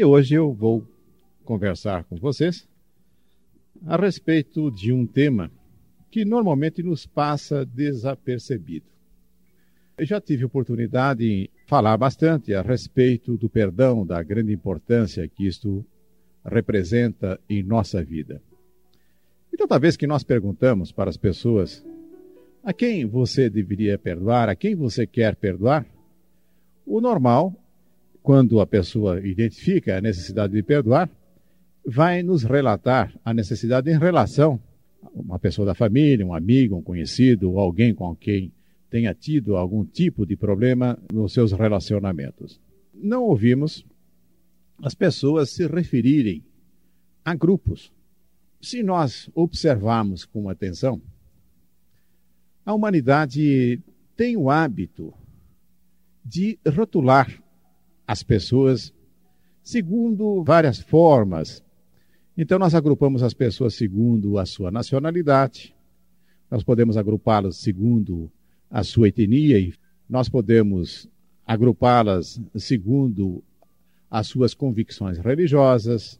E hoje eu vou conversar com vocês a respeito de um tema que normalmente nos passa desapercebido. Eu já tive oportunidade de falar bastante a respeito do perdão, da grande importância que isto representa em nossa vida. E toda vez que nós perguntamos para as pessoas a quem você deveria perdoar, a quem você quer perdoar, o normal, quando a pessoa identifica a necessidade de perdoar, vai nos relatar a necessidade em relação a uma pessoa da família, um amigo, um conhecido, ou alguém com quem tenha tido algum tipo de problema nos seus relacionamentos. Não ouvimos as pessoas se referirem a grupos. Se nós observarmos com atenção, a humanidade tem o hábito de rotular as pessoas segundo várias formas. Então, nós agrupamos as pessoas segundo a sua nacionalidade, nós podemos agrupá-las segundo a sua etnia, e nós podemos agrupá-las segundo as suas convicções religiosas,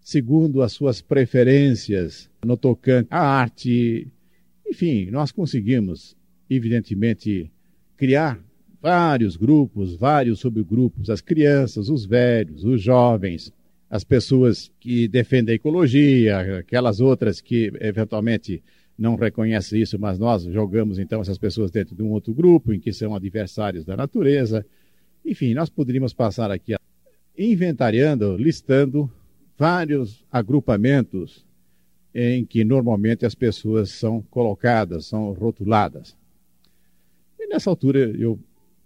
segundo as suas preferências no tocante à arte. Enfim, nós conseguimos, evidentemente, criar vários grupos, vários subgrupos, as crianças, os velhos, os jovens, as pessoas que defendem a ecologia, aquelas outras que eventualmente não reconhecem isso, mas nós jogamos então essas pessoas dentro de um outro grupo em que são adversários da natureza. Enfim, nós poderíamos passar aqui inventariando, listando vários agrupamentos em que normalmente as pessoas são colocadas, são rotuladas. E nessa altura eu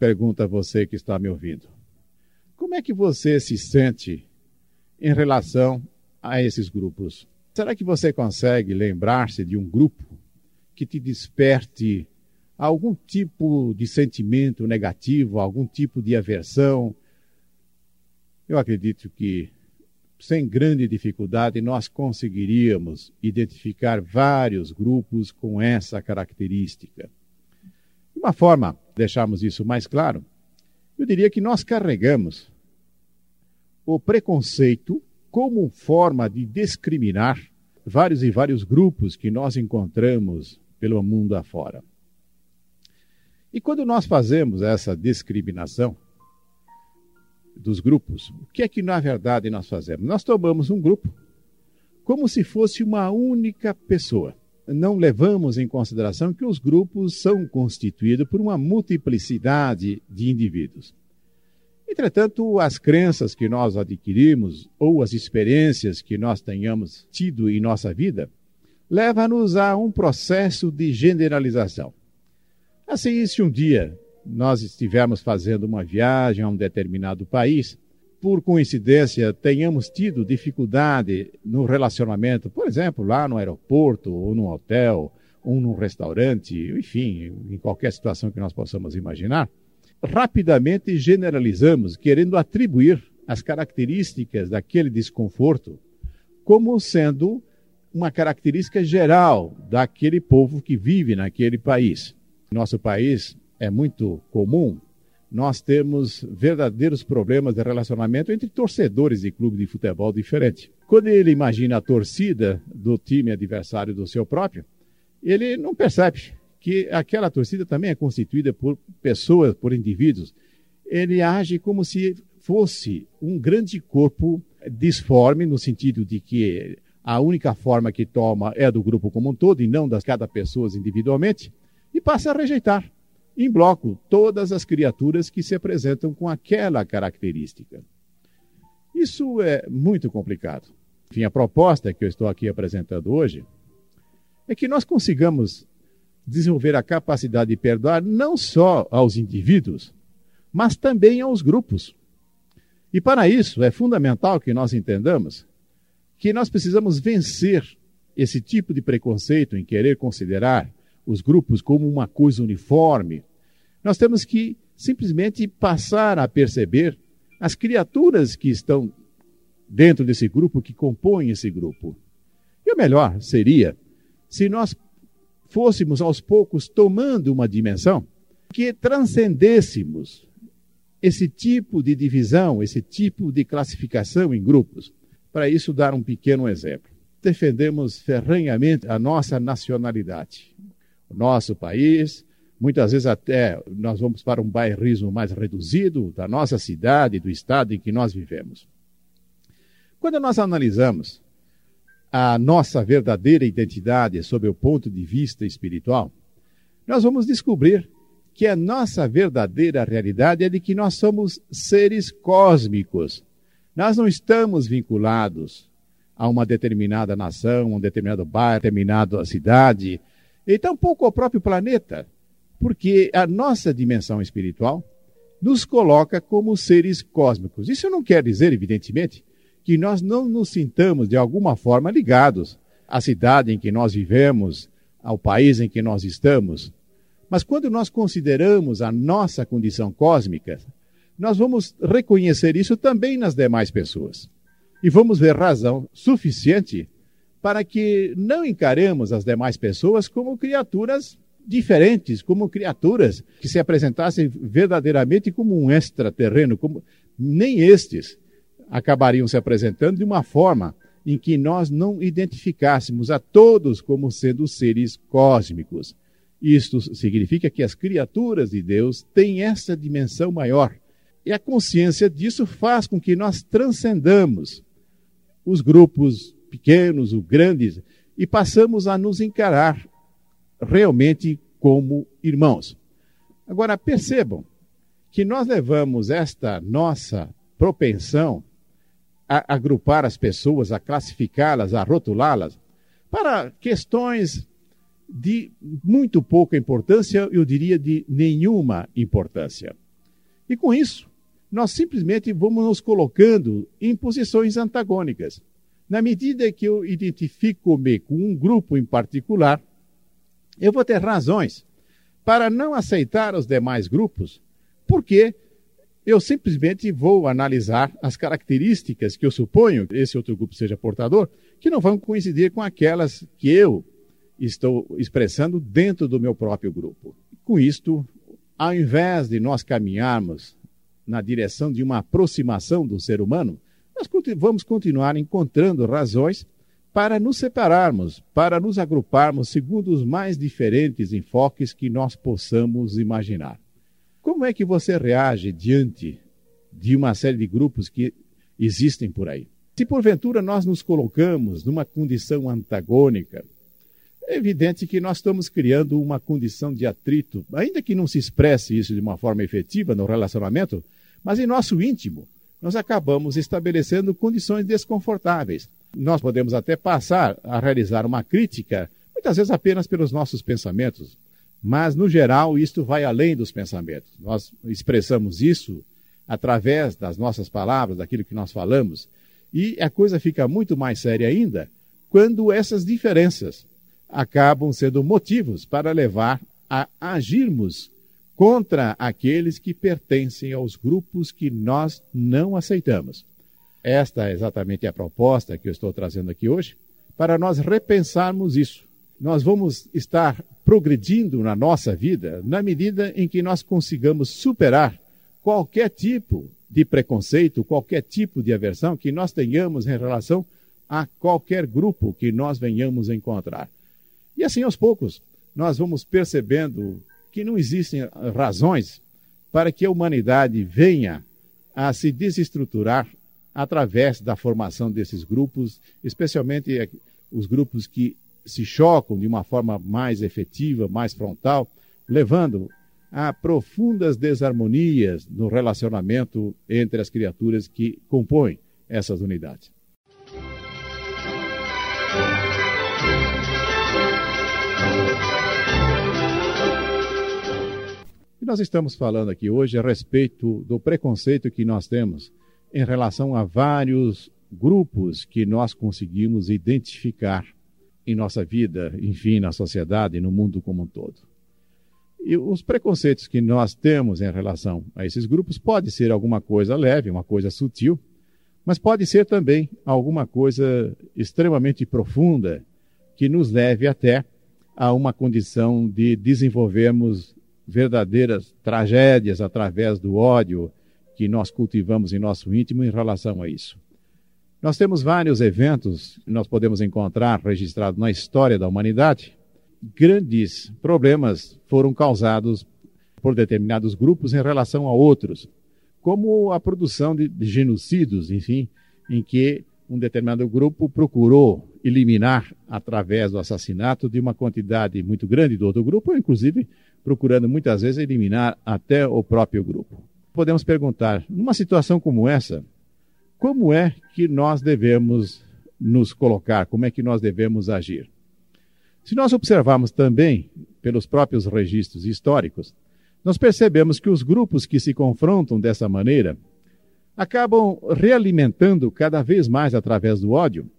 pergunto a você que está me ouvindo: como é que você se sente em relação a esses grupos? Será que você consegue lembrar-se de um grupo que te desperte algum tipo de sentimento negativo, algum tipo de aversão? Eu acredito que sem grande dificuldade, nós conseguiríamos identificar vários grupos com essa característica. De uma forma deixarmos isso mais claro, eu diria que nós carregamos o preconceito como forma de discriminar vários e vários grupos que nós encontramos pelo mundo afora. E quando nós fazemos essa discriminação, dos grupos, o que é que na verdade nós fazemos? Nós tomamos um grupo como se fosse uma única pessoa. Não levamos em consideração que os grupos são constituídos por uma multiplicidade de indivíduos. Entretanto, as crenças que nós adquirimos ou as experiências que nós tenhamos tido em nossa vida levam-nos a um processo de generalização. Assim, se um dia nós estivermos fazendo uma viagem a um determinado país, por coincidência tenhamos tido dificuldade no relacionamento, por exemplo, lá no aeroporto, ou no hotel, ou num restaurante, enfim, em qualquer situação que nós possamos imaginar, rapidamente generalizamos, querendo atribuir as características daquele desconforto como sendo uma característica geral daquele povo que vive naquele país. Nosso país é muito comum nós temos verdadeiros problemas de relacionamento entre torcedores de clube de futebol diferente. Quando ele imagina a torcida do time adversário do seu próprio, ele não percebe que aquela torcida também é constituída por pessoas, por indivíduos. Ele age como se fosse um grande corpo disforme, no sentido de que a única forma que toma é do grupo como um todo e não das cada pessoa individualmente, e passa a rejeitar em bloco todas as criaturas que se apresentam com aquela característica. Isso é muito complicado. Enfim, a proposta que eu estou aqui apresentando hoje é que nós consigamos desenvolver a capacidade de perdoar não só aos indivíduos, mas também aos grupos. E para isso é fundamental que nós entendamos que nós precisamos vencer esse tipo de preconceito em querer considerar os grupos como uma coisa uniforme. Nós temos que simplesmente passar a perceber as criaturas que estão dentro desse grupo, que compõem esse grupo. E o melhor seria se nós fôssemos aos poucos tomando uma dimensão que transcendêssemos esse tipo de divisão, esse tipo de classificação em grupos. Para isso, dar um pequeno exemplo. Defendemos ferranhamente a nossa nacionalidade, nosso país, muitas vezes até nós vamos para um bairrismo mais reduzido da nossa cidade, do estado em que nós vivemos. Quando nós analisamos a nossa verdadeira identidade sob o ponto de vista espiritual, nós vamos descobrir que a nossa verdadeira realidade é de que nós somos seres cósmicos. Nós não estamos vinculados a uma determinada nação, um determinado bairro, determinada cidade, e tampouco ao próprio planeta, porque a nossa dimensão espiritual nos coloca como seres cósmicos. Isso não quer dizer, evidentemente, que nós não nos sintamos de alguma forma ligados à cidade em que nós vivemos, ao país em que nós estamos. Mas quando nós consideramos a nossa condição cósmica, nós vamos reconhecer isso também nas demais pessoas. E vamos ver razão suficiente para que não encaremos as demais pessoas como criaturas diferentes, como criaturas que se apresentassem verdadeiramente como um extraterreno, como nem estes acabariam se apresentando de uma forma em que nós não identificássemos a todos como sendo seres cósmicos. Isto significa que as criaturas de Deus têm essa dimensão maior. E a consciência disso faz com que nós transcendamos os grupos pequenos, os grandes, e passamos a nos encarar realmente como irmãos. Agora, percebam que nós levamos esta nossa propensão a agrupar as pessoas, a classificá-las, a rotulá-las, para questões de muito pouca importância, eu diria de nenhuma importância. E com isso, nós simplesmente vamos nos colocando em posições antagônicas. Na medida que eu identifico-me com um grupo em particular, eu vou ter razões para não aceitar os demais grupos, porque eu simplesmente vou analisar as características que eu suponho que esse outro grupo seja portador, que não vão coincidir com aquelas que eu estou expressando dentro do meu próprio grupo. Com isto, ao invés de nós caminharmos na direção de uma aproximação do ser humano, nós vamos continuar encontrando razões para nos separarmos, para nos agruparmos segundo os mais diferentes enfoques que nós possamos imaginar. Como é que você reage diante de uma série de grupos que existem por aí? Se porventura nós nos colocamos numa condição antagônica, é evidente que nós estamos criando uma condição de atrito, ainda que não se expresse isso de uma forma efetiva no relacionamento, mas em nosso íntimo, nós acabamos estabelecendo condições desconfortáveis. Nós podemos até passar a realizar uma crítica, muitas vezes apenas pelos nossos pensamentos, mas no geral isto vai além dos pensamentos. Nós expressamos isso através das nossas palavras, daquilo que nós falamos, e a coisa fica muito mais séria ainda quando essas diferenças acabam sendo motivos para levar a agirmos contra aqueles que pertencem aos grupos que nós não aceitamos. Esta é exatamente a proposta que eu estou trazendo aqui hoje, para nós repensarmos isso. Nós vamos estar progredindo na nossa vida na medida em que nós consigamos superar qualquer tipo de preconceito, qualquer tipo de aversão que nós tenhamos em relação a qualquer grupo que nós venhamos encontrar. E assim, aos poucos, nós vamos percebendo que não existem razões para que a humanidade venha a se desestruturar através da formação desses grupos, especialmente os grupos que se chocam de uma forma mais efetiva, mais frontal, levando a profundas desarmonias no relacionamento entre as criaturas que compõem essas unidades. E nós estamos falando aqui hoje a respeito do preconceito que nós temos em relação a vários grupos que nós conseguimos identificar em nossa vida, enfim, na sociedade no mundo como um todo. E os preconceitos que nós temos em relação a esses grupos pode ser alguma coisa leve, uma coisa sutil, mas pode ser também alguma coisa extremamente profunda que nos leve até a uma condição de desenvolvermos verdadeiras tragédias através do ódio que nós cultivamos em nosso íntimo em relação a isso. Nós temos vários eventos que nós podemos encontrar registrados na história da humanidade. Grandes problemas foram causados por determinados grupos em relação a outros, como a produção de, genocídios, enfim, em que um determinado grupo procurou eliminar através do assassinato de uma quantidade muito grande do outro grupo, inclusive procurando muitas vezes eliminar até o próprio grupo. Podemos perguntar, numa situação como essa, como é que nós devemos nos colocar, como é que nós devemos agir. Se nós observarmos também pelos próprios registros históricos, nós percebemos que os grupos que se confrontam dessa maneira acabam realimentando cada vez mais através do ódio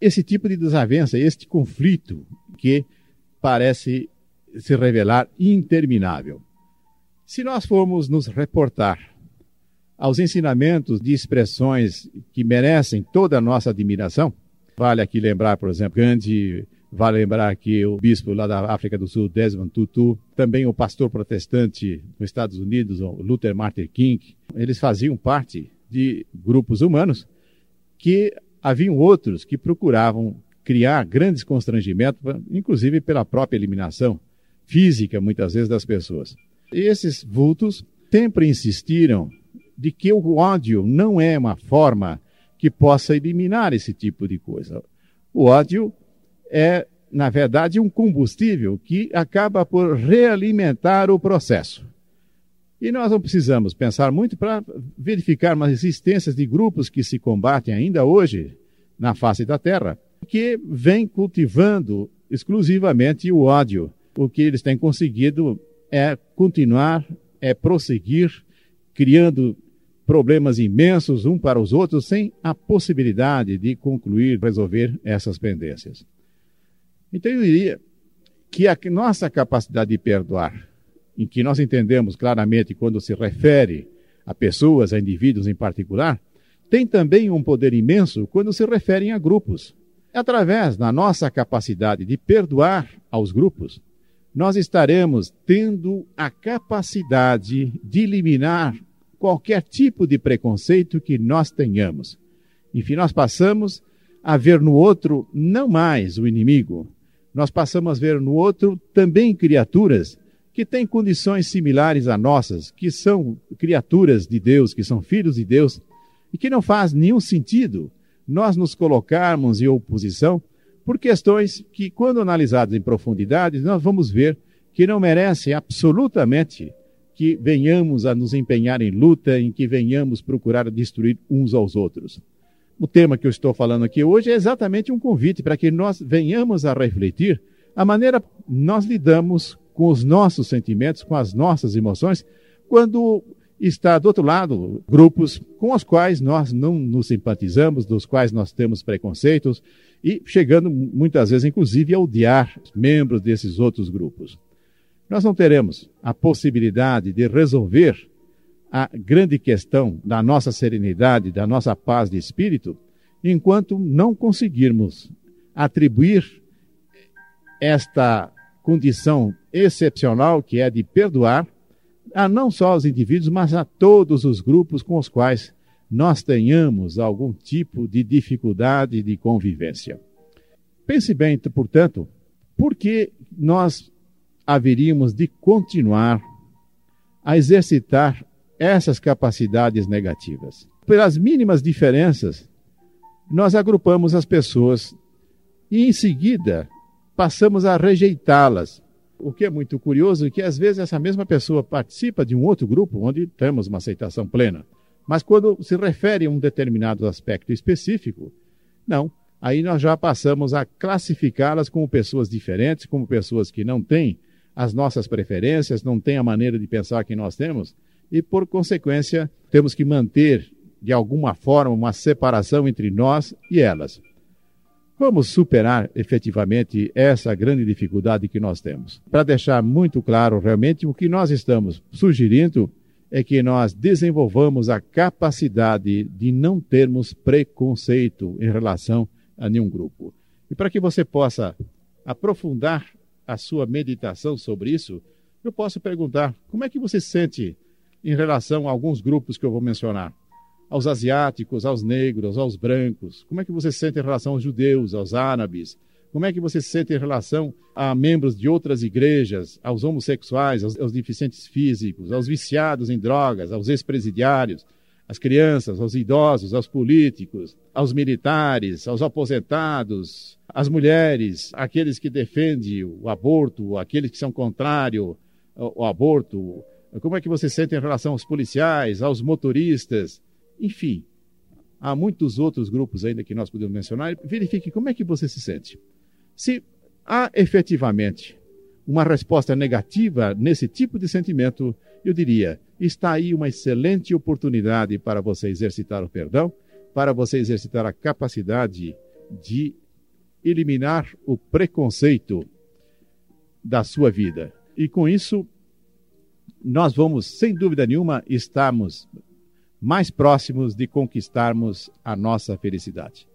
esse tipo de desavença, este conflito que parece se revelar interminável. Se nós formos nos reportar aos ensinamentos de expressões que merecem toda a nossa admiração. Vale aqui lembrar, por exemplo, Gandhi, vale lembrar aqui o bispo lá da África do Sul, Desmond Tutu, também o pastor protestante nos Estados Unidos, Luther Martin King. Eles faziam parte de grupos humanos que haviam outros que procuravam criar grandes constrangimentos, inclusive pela própria eliminação física, muitas vezes, das pessoas. Esses vultos sempre insistiram de que o ódio não é uma forma que possa eliminar esse tipo de coisa. O ódio é, na verdade, um combustível que acaba por realimentar o processo. E nós não precisamos pensar muito para verificar as existências de grupos que se combatem ainda hoje na face da Terra, que vêm cultivando exclusivamente o ódio. O que eles têm conseguido é continuar, é prosseguir, criando problemas imensos um para os outros sem a possibilidade de concluir, resolver essas pendências. Então eu diria que a nossa capacidade de perdoar, em que nós entendemos claramente quando se refere a pessoas, a indivíduos em particular, tem também um poder imenso quando se referem a grupos. Através da nossa capacidade de perdoar aos grupos, nós estaremos tendo a capacidade de eliminar qualquer tipo de preconceito que nós tenhamos. Enfim, nós passamos a ver no outro não mais o inimigo, nós passamos a ver no outro também criaturas que têm condições similares a nossas, que são criaturas de Deus, que são filhos de Deus, e que não faz nenhum sentido nós nos colocarmos em oposição por questões que, quando analisadas em profundidade, nós vamos ver que não merecem absolutamente que venhamos a nos empenhar em luta, em que venhamos procurar destruir uns aos outros. O tema que eu estou falando aqui hoje é exatamente um convite para que nós venhamos a refletir a maneira nós lidamos com os nossos sentimentos, com as nossas emoções, quando está do outro lado grupos com os quais nós não nos simpatizamos, dos quais nós temos preconceitos e chegando muitas vezes inclusive a odiar membros desses outros grupos. Nós não teremos a possibilidade de resolver a grande questão da nossa serenidade, da nossa paz de espírito, enquanto não conseguirmos atribuir esta condição excepcional que é de perdoar a não só os indivíduos, mas a todos os grupos com os quais nós tenhamos algum tipo de dificuldade de convivência. Pense bem, portanto, por que nós haveríamos de continuar a exercitar essas capacidades negativas. Pelas mínimas diferenças, nós agrupamos as pessoas e, em seguida, passamos a rejeitá-las. O que é muito curioso é que, às vezes, essa mesma pessoa participa de um outro grupo onde temos uma aceitação plena. Mas, quando se refere a um determinado aspecto específico, não. Aí nós já passamos a classificá-las como pessoas diferentes, como pessoas que não têm as nossas preferências, não tem a maneira de pensar que nós temos, e por consequência, temos que manter de alguma forma uma separação entre nós e elas. Vamos superar efetivamente essa grande dificuldade que nós temos. Para deixar muito claro realmente o que nós estamos sugerindo é que nós desenvolvamos a capacidade de não termos preconceito em relação a nenhum grupo. E para que você possa aprofundar a sua meditação sobre isso, eu posso perguntar: como é que você sente em relação a alguns grupos que eu vou mencionar? Aos asiáticos, aos negros, aos brancos? Como é que você se sente em relação aos judeus, aos árabes? Como é que você se sente em relação a membros de outras igrejas, aos homossexuais, aos, aos deficientes físicos, aos viciados em drogas, aos ex-presidiários, às crianças, aos idosos, aos políticos, aos militares, aos aposentados, às mulheres, aqueles que defendem o aborto, aqueles que são contrários ao, ao aborto? Como é que você se sente em relação aos policiais, aos motoristas? Enfim, há muitos outros grupos ainda que nós podemos mencionar. Verifique como é que você se sente. Se há efetivamente uma resposta negativa nesse tipo de sentimento, eu diria: está aí uma excelente oportunidade para você exercitar o perdão, para você exercitar a capacidade de eliminar o preconceito da sua vida. E com isso, nós vamos, sem dúvida nenhuma, estarmos mais próximos de conquistarmos a nossa felicidade.